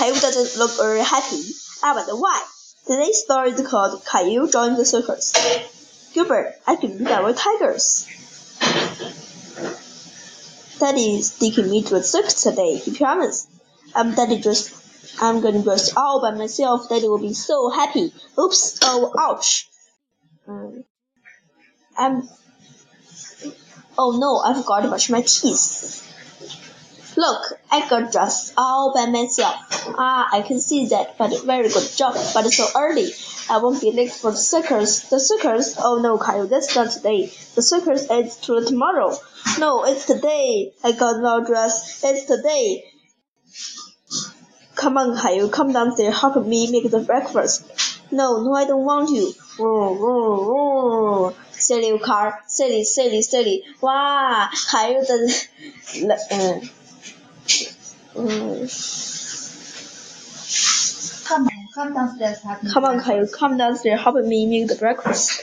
Caillou doesn't look very happy. I wonder why. Today's story is called Caillou Joins the Circus. Gilbert, I believe that we're tigers. Daddy is taking me to the circus today, he promised. I'm Daddy just I'm gonna dress all by myself. Daddy will be so happy. Oops, oh ouch. Um, I'm Oh no, I forgot to brush my teeth. Look, I got dressed all by myself. Ah, I can see that, but very good job. But so early, I won't be late for the circus. The circus? Oh no, Caillou, that's not today. The circus is till tomorrow. No, it's today. I got no dress. It's today. Come on, Caillou, come downstairs, help me make the breakfast. No, no, I don't want to. Roar, roar, roar. Silly car, silly, silly, silly. Wow, 还有的，嗯。Come on, come downstairs. Have Come on, Caillou, come downstairs, help me make the breakfast.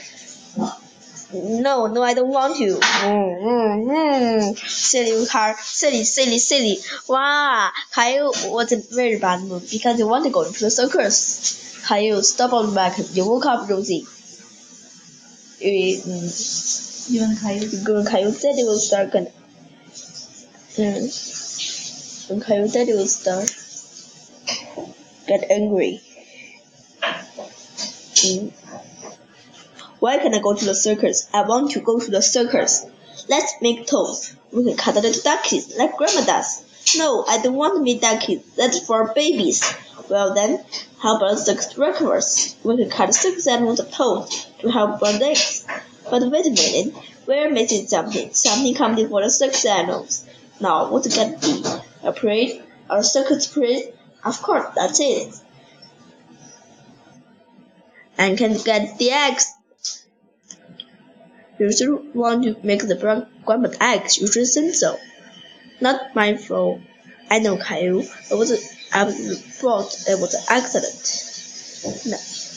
No, no, I don't want to. Mm, mm, mm. Silly car, silly, silly, silly. Wow, Caillou was in very bad mood because you want to go into the circus. Caillou stumbled back. You woke up, Rosie. Mm. You and Caillou? You and Caillou said it was dark and. Mm. 嗯。and Caillou Daddy will start get angry. Mm. Why can I go to the circus? I want to go to the circus. Let's make toys. We can cut little duckies like Grandma does. No, I don't want to make duckies. That's for babies. Well then, how about six records? We can cut six animals toes to help run eggs. But wait a minute, we're missing something. Something coming for the six animals. Now, what's it gonna be? A parade? A circus parade? Of course, that's it. And can get the eggs. You should want to make the scrambled eggs. You should think so. Not my fault. I know, Caillou. It was a fault. It was an accident.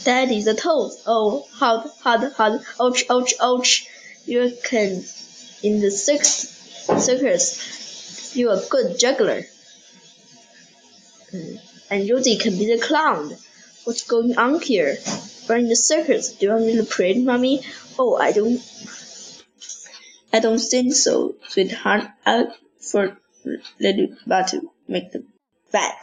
That is a toast. Oh, hot, hot, hot. Ouch, ouch, ouch. You can, in the sixth circus, you're a good juggler. Mm. And Rosie can be the clown. What's going on here? We're in the circus. Do you want me to parade, mommy? Oh, I don't. I don't think so, sweetheart. I for little to make the bed.